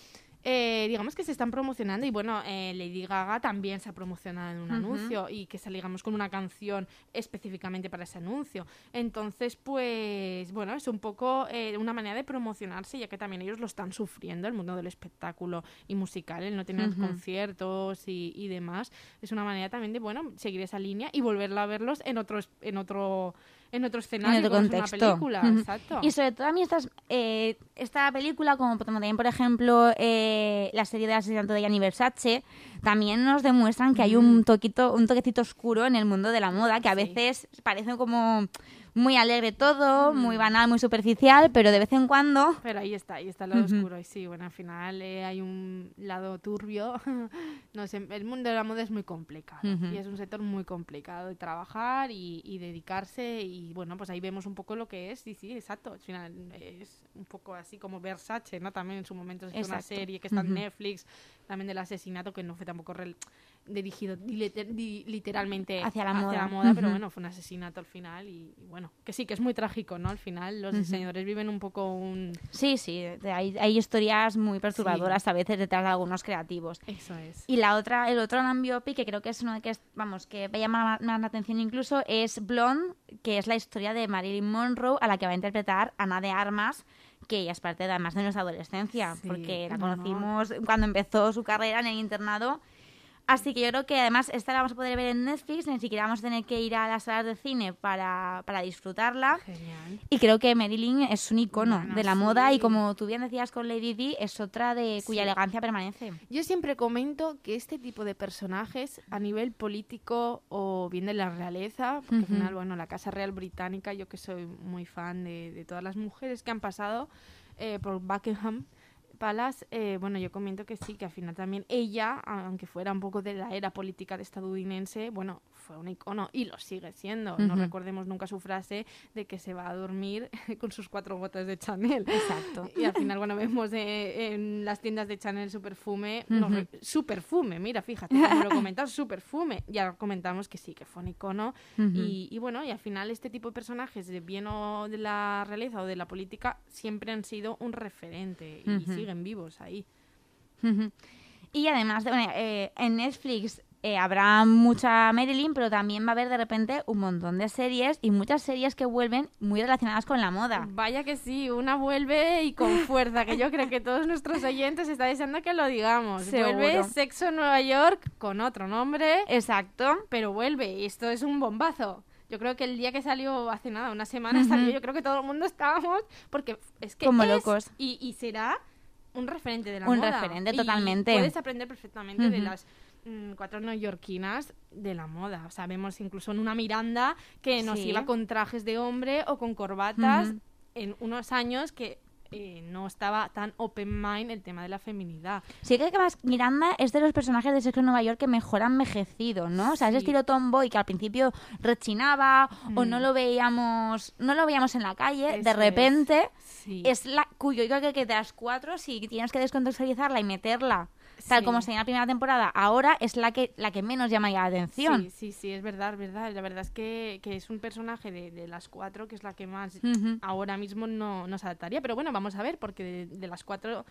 Eh, digamos que se están promocionando y bueno, eh, Lady Gaga también se ha promocionado en un anuncio y que salgamos con una canción específicamente para ese anuncio. Entonces, pues bueno, es un poco eh, una manera de promocionarse, ya que también ellos lo están sufriendo, el mundo del espectáculo y musical, el no tener Ujú. conciertos y, y demás. Es una manera también de, bueno, seguir esa línea y volverla a verlos en otro, en otro, en otro escenario, otro como es contexto. una película. Exacto. Y sobre todo a mí estas, eh, esta película, como también, por ejemplo, eh, la serie de asesinato de Gianni Versace, también nos demuestran que hay un toquito, un toquecito oscuro en el mundo de la moda, que a veces parece como muy alegre todo, muy banal, muy superficial, pero de vez en cuando... Pero ahí está, ahí está el lado oscuro. Y sí, bueno, al final eh, hay un lado turbio. no sé, el mundo de la moda es muy complicado. Y es un sector muy complicado de trabajar y, y dedicarse. Y bueno, pues ahí vemos un poco lo que es. Y sí, exacto. Al final es un poco así como Versace, ¿no? También en su momento es una serie que está en. Netflix, también del asesinato, que no fue tampoco dirigido liter- di- literalmente Hacia la moda. pero bueno, fue un asesinato al final. Y, y bueno, que sí, que es muy trágico, ¿no? Al final los diseñadores viven un poco un Sí, sí, hay, hay historias muy perturbadoras a veces detrás de algunos creativos. Eso es. Y la otra, el otro gran biopic que creo que es uno de que es, vamos, que me llama más, más la atención incluso es Blonde, que es la historia de Marilyn Monroe a la que va a interpretar Ana de Armas, que ella es parte de, además de nuestra adolescencia, Sí, porque la no, no. conocimos cuando empezó su carrera en el internado. Así que yo creo que además esta la vamos a poder ver en Netflix, ni siquiera vamos a tener que ir a las salas de cine para, para disfrutarla. Genial. Y creo que Marilyn es un icono Bueno, de la sí. moda y como tú bien decías con Lady Di, es otra de cuya Sí. elegancia permanece. Yo siempre comento que este tipo de personajes a nivel político o bien de la realeza, porque Ujú. al final, bueno, la Casa Real Británica, yo que soy muy fan de, de todas las mujeres que han pasado eh, por Buckingham Palace, eh, bueno, yo comento que sí, que al final también ella, aunque fuera un poco de la era política de estadounidense, bueno, fue un icono y lo sigue siendo. No recordemos nunca su frase de que se va a dormir con sus cuatro botas de Chanel. Exacto. Y al final, bueno, vemos eh, en las tiendas de Chanel su perfume, re- su perfume, mira, fíjate, como lo comentamos, su perfume. Ya comentamos que sí, que fue un icono. Y, y bueno, y al final este tipo de personajes, de bien o de la realeza o de la política, siempre han sido un referente y siguen vivos ahí. Y además, bueno, eh, en Netflix eh, habrá mucha Marilyn, pero también va a haber de repente un montón de series y muchas series que vuelven muy relacionadas con la moda. Vaya que sí, una vuelve y con fuerza, que yo creo que todos nuestros oyentes están deseando que lo digamos. Vuelve Seguro. Sexo en Nueva York con otro nombre. Exacto. pero vuelve y esto es un bombazo. Yo creo que el día que salió hace nada, una semana salió, yo creo que todo el mundo estábamos porque es que Como es locos. Y, y será un referente de la Un moda. referente, Y totalmente. Puedes aprender perfectamente de las mm, cuatro neoyorquinas de la moda. O sea, vemos incluso en una Miranda que nos Sí. iba con trajes de hombre o con corbatas en unos años que eh, no estaba tan open mind el tema de la feminidad. Sí que Miranda es de los personajes de Sexo en Nueva York que mejor han envejecido, ¿no? O sea, ese Sí. estilo tomboy que al principio rechinaba o Mm. no lo veíamos, no lo veíamos en la calle, de es. repente Sí. es la cuyo yo creo que de las cuatro si tienes que descontextualizarla y meterla tal Sí. como se en la primera temporada, ahora es la que la que menos llama la atención. Sí, sí, sí, es verdad, es verdad. La verdad es que, que es un personaje de, de las cuatro que es la que más ahora mismo no nos adaptaría. Pero bueno, vamos a ver, porque de, de las cuatro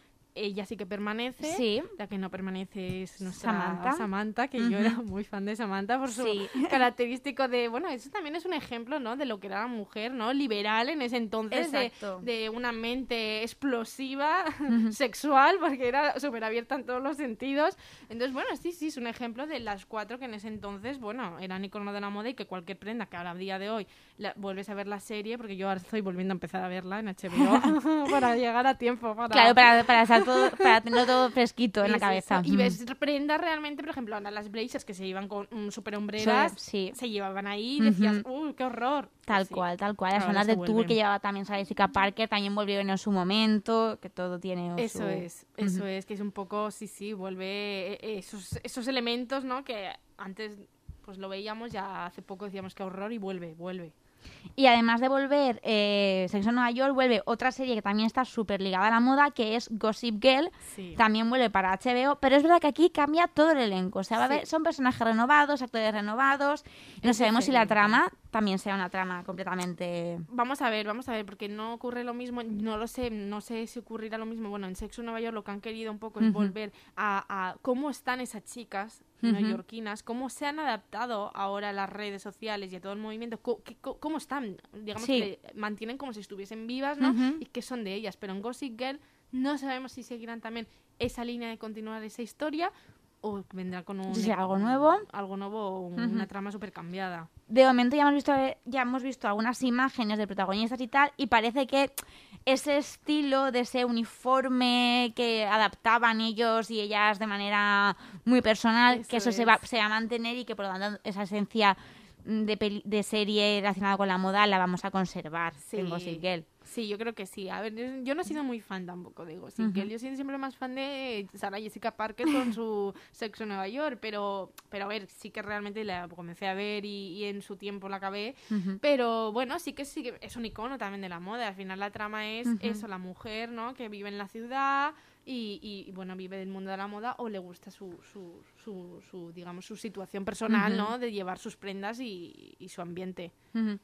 ella sí que permanece. Sí. La que no permanece es nuestra Samantha. Samantha, que yo era muy fan de Samantha por su Sí. característico de, bueno, eso también es un ejemplo, ¿no? De lo que era la mujer, ¿no? Liberal en ese entonces, de, de una mente explosiva, sexual, porque era súper abierta en todos los sentidos. Entonces, bueno, sí, sí, es un ejemplo de las cuatro que en ese entonces, bueno, eran icono de la moda y que cualquier prenda que ahora a día de hoy la- vuelves a ver la serie, porque yo ahora estoy volviendo a empezar a verla en HBO para llegar a tiempo. Para... Claro, para, para, todo- para tenerlo todo fresquito en la cabeza. Y ves prendas realmente, por ejemplo, las blazers que se iban con mm, super hombreras, Sí. se llevaban ahí y decías, uy, qué horror. Tal Sí. cual, tal cual. Las Ahora zonas de tour que llevaba también Sarah Jessica Parker también volvieron en su momento, que todo tiene su- Eso es, eso es, que es un poco, sí, sí, vuelve eh, esos, esos elementos, ¿no? Que antes pues lo veíamos, ya hace poco decíamos que horror y vuelve, vuelve. Y además de volver eh, Sexo en Nueva York, vuelve otra serie que también está súper ligada a la moda, que es Gossip Girl. Sí. También vuelve para HBO, pero es verdad que aquí cambia todo el elenco. O sea, va a haber- son personajes renovados, actores renovados. No Es sabemos si la trama también sea una trama completamente... Vamos a ver, vamos a ver, porque no ocurre lo mismo, no lo sé, no sé si ocurrirá lo mismo. Bueno, en Sexo en Nueva York lo que han querido un poco es volver a, a cómo están esas chicas Neoyorquinas, cómo se han adaptado ahora a las redes sociales y a todo el movimiento, cómo están, digamos Sí. que mantienen como si estuviesen vivas, ¿no? Y que son de ellas. Pero en Gossip Girl no sabemos si seguirán también esa línea de continuar esa historia o vendrá con un, Sí, algo nuevo. algo nuevo o una trama súper cambiada. De momento ya hemos visto ya hemos visto algunas imágenes de protagonistas y tal y parece que ese estilo de ese uniforme que adaptaban ellos y ellas de manera muy personal, que Eso se va, se va a mantener y que por lo tanto esa esencia de, peli- de serie relacionada con la moda la vamos a conservar en. Gossip Girl. Sí, yo creo que sí. A ver, yo- yo no he sido muy fan tampoco de Gossip. Girl. Yo he sido siempre más fan de Sarah Jessica Parker con su Sexo en Nueva York, pero, pero a ver, sí que realmente la comencé a ver y, y en su tiempo la acabé. Pero bueno, sí que sí que es un icono también de la moda. Al final la trama es eso, la mujer, ¿no? Que vive en la ciudad y, y, bueno, vive del mundo de la moda o le gusta su, su, su, su, digamos, su situación personal. ¿no? De llevar sus prendas y, y su ambiente. Ujú.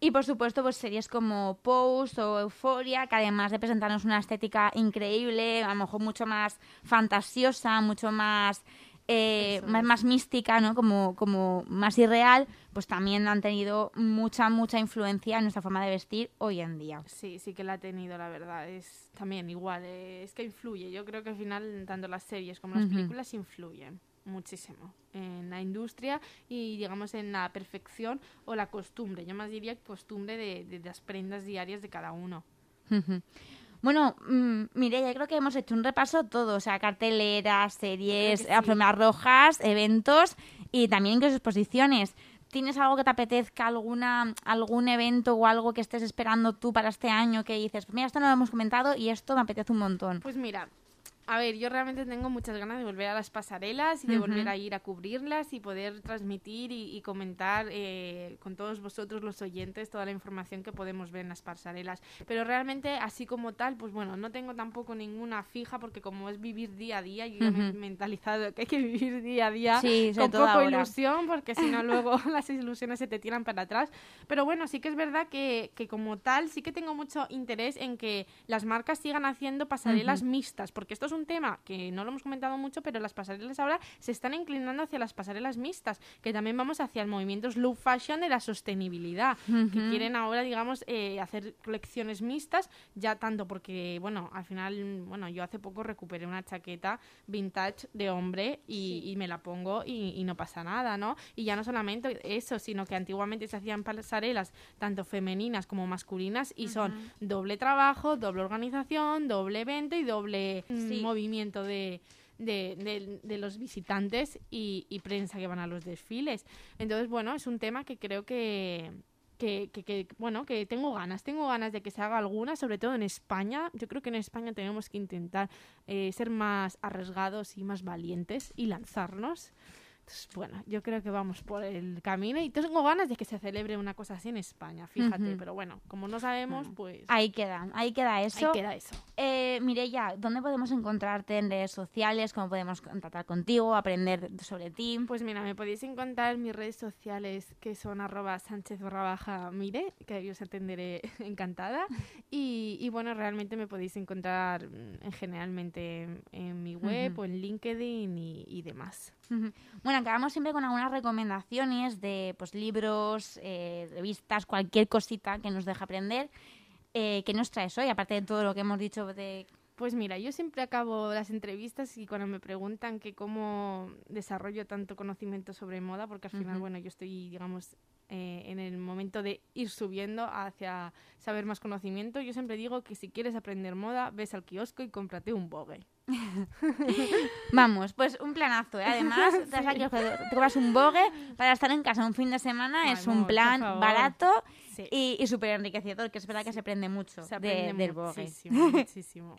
Y por supuesto, pues series como Pose o Euphoria, que además de presentarnos una estética increíble, a lo mejor mucho más fantasiosa, mucho más, eh, más, más mística, ¿no? Como, como más irreal, pues también han tenido mucha, mucha influencia en nuestra forma de vestir hoy en día. Sí, sí que la ha tenido, la verdad. Es también igual, eh, es que influye. Yo creo que al final tanto las series como las películas influyen muchísimo en la industria y digamos en la perfección o la costumbre. Yo más diría costumbre de, de las prendas diarias de cada uno. Bueno, mmm, ya creo que hemos hecho un repaso todo, o sea, carteleras, series, sí. rojas, eventos y también incluso exposiciones. ¿Tienes algo que te apetezca, alguna, algún evento o algo que estés esperando tú para este año que dices, pues mira, esto no lo hemos comentado y esto me apetece un montón? Pues mira, a ver, yo realmente tengo muchas ganas de volver a las pasarelas y de uh -huh. volver a ir a cubrirlas y poder transmitir y, y comentar eh, con todos vosotros los oyentes toda la información que podemos ver en las pasarelas. Pero realmente, así como tal, pues bueno, no tengo tampoco ninguna fija porque como es vivir día a día, yo uh -huh. me he mentalizado que hay que vivir día a día sí, con poco ahora. ilusión porque si no luego las ilusiones se te tiran para atrás. Pero bueno, sí que es verdad que, que como tal sí que tengo mucho interés en que las marcas sigan haciendo pasarelas uh -huh. mixtas porque esto es un tema que no lo hemos comentado mucho, pero las pasarelas ahora se están inclinando hacia las pasarelas mixtas, que también vamos hacia el movimiento slow fashion de la sostenibilidad, uh -huh. que quieren ahora, digamos, eh, hacer colecciones mixtas, ya tanto porque, bueno, al final, bueno, yo hace poco recuperé una chaqueta vintage de hombre y, sí. y me la pongo y, y, no pasa nada, ¿no? Y ya no solamente eso, sino que antiguamente se hacían pasarelas tanto femeninas como masculinas y uh -huh. son doble trabajo, doble organización, doble evento y doble sí. Movimiento de, de, de, de, los visitantes y, y, prensa que van a los desfiles. Entonces, bueno, es un tema que creo que, que, que, que, bueno, que tengo ganas, tengo ganas de que se haga alguna, sobre todo en España. Yo creo que en España tenemos que intentar eh, ser más arriesgados y más valientes y lanzarnos. Entonces, bueno, yo creo que vamos por el camino y tengo ganas de que se celebre una cosa así en España, fíjate, uh -huh. pero bueno, como no sabemos, pues... Ahí queda, ahí queda eso. Ahí queda eso. Eh, Mireya, ¿dónde podemos encontrarte en redes sociales? ¿Cómo podemos contactar contigo, aprender sobre ti? Pues mira, me podéis encontrar en mis redes sociales que son arroba sánchez barra baja mire, que yo os atenderé encantada. Y, y, bueno, realmente me podéis encontrar mm, en, generalmente en, en mi web uh -huh. o en LinkedIn y, y demás. Uh -huh. Bueno, acabamos siempre con algunas recomendaciones de pues, libros, eh, revistas, cualquier cosita que nos deje aprender. Eh, ¿Qué nos traes hoy, aparte de todo lo que hemos dicho de pues mira, yo siempre acabo las entrevistas y cuando me preguntan que cómo desarrollo tanto conocimiento sobre moda, porque al final, uh -huh. bueno, yo estoy, digamos, eh, en el momento de ir subiendo hacia saber más conocimiento, yo siempre digo que si quieres aprender moda, ves al kiosco y cómprate un bogue. Vamos, pues un planazo, ¿eh? Además, sí. te, vas te compras un bogue para estar en casa un fin de semana, es un plan barato sí. y, y súper enriquecedor, que es verdad que se aprende mucho se aprende de, del bogue. Muchísimo, muchísimo.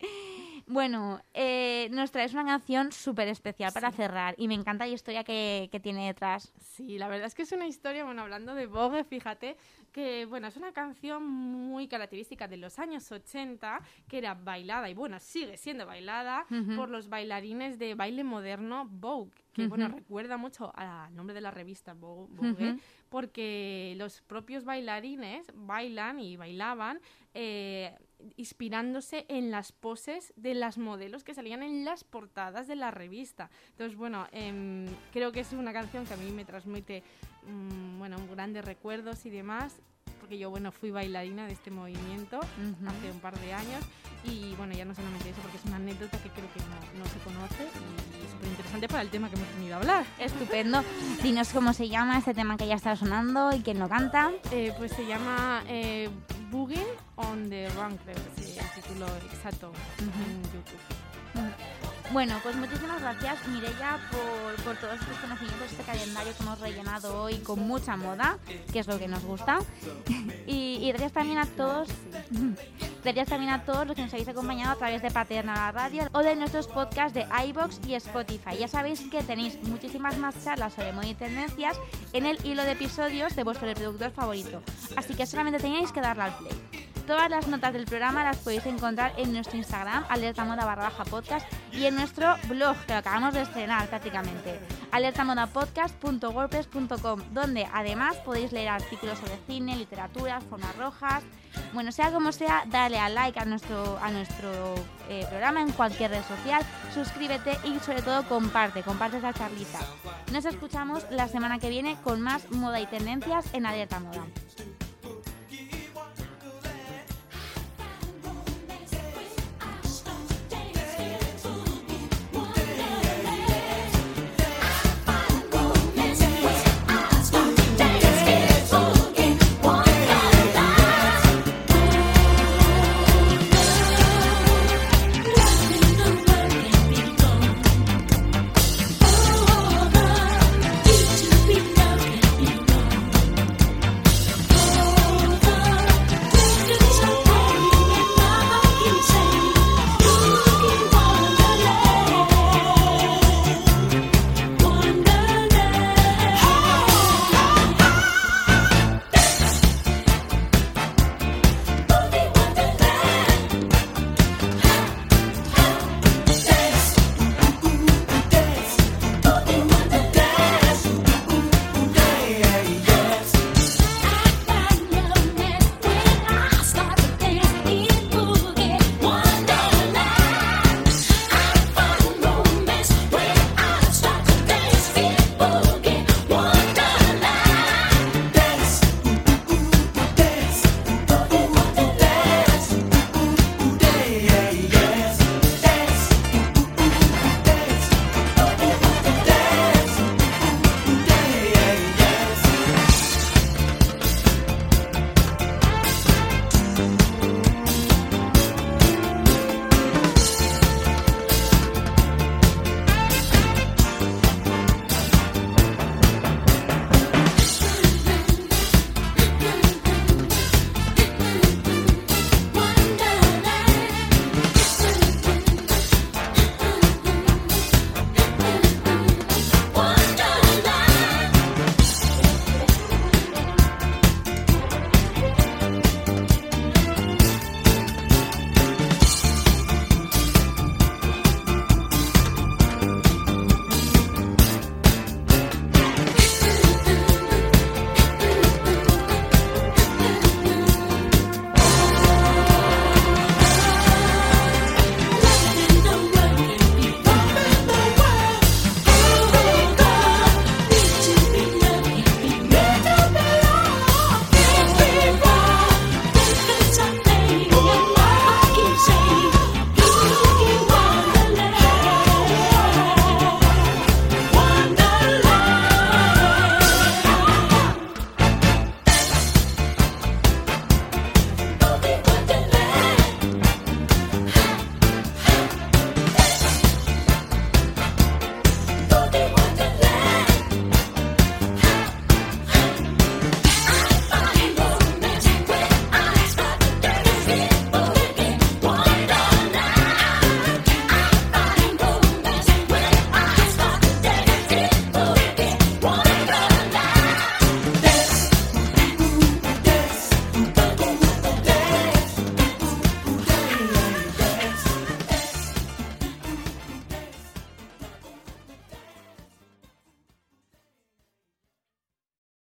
bueno, eh, nos traes una canción súper especial para cerrar y me encanta la historia que, que, tiene detrás. Sí, la verdad es que es una historia, bueno, hablando de bogue, fíjate, que bueno, es una canción muy característica de los años 80, que era bailada y bueno, sigue siendo bailada uh -huh. por los bailarines de baile moderno Vogue, que uh -huh. bueno, recuerda mucho al nombre de la revista Vogue, Vogue uh -huh. porque los propios bailarines bailan y bailaban eh, inspirándose en las poses de las modelos que salían en las portadas de la revista. Entonces, bueno, eh, creo que es una canción que a mí me transmite mmm, bueno, grandes recuerdos y demás porque yo, bueno, fui bailarina de este movimiento uh -huh. hace un par de años y, bueno, ya no solamente eso, porque es una anécdota que creo que no, no se conoce y es súper interesante para el tema que hemos venido a hablar. Estupendo. Dinos cómo se llama este tema que ya está sonando y quién lo canta. Eh, pues se llama eh, on the Run, creo que es el título exacto uh -huh. en YouTube. Bueno, pues muchísimas gracias por, por, todos estos conocimientos, este calendario que hemos rellenado hoy con mucha moda, que es lo que nos gusta. Y, y gracias también a todos, gracias también a todos los que nos habéis acompañado a través de Paterna la Radio o de nuestros podcasts de iBox y Spotify. Ya sabéis que tenéis muchísimas más charlas sobre moda y tendencias en el hilo de episodios de vuestro reproductor favorito. Así que solamente tenéis que darle al play. Todas las notas del programa las podéis encontrar en nuestro Instagram, alertamoda barra baja podcast, y en nuestro blog, que lo acabamos de estrenar prácticamente, alertamodapodcast.wordpress.com, donde además podéis leer artículos sobre cine, literatura, formas rojas. Bueno, sea como sea, dale a like a nuestro, a nuestro eh, programa en cualquier red social, suscríbete y sobre todo comparte, comparte esa charlita. Nos escuchamos la semana que viene con más moda y tendencias en Alerta Moda.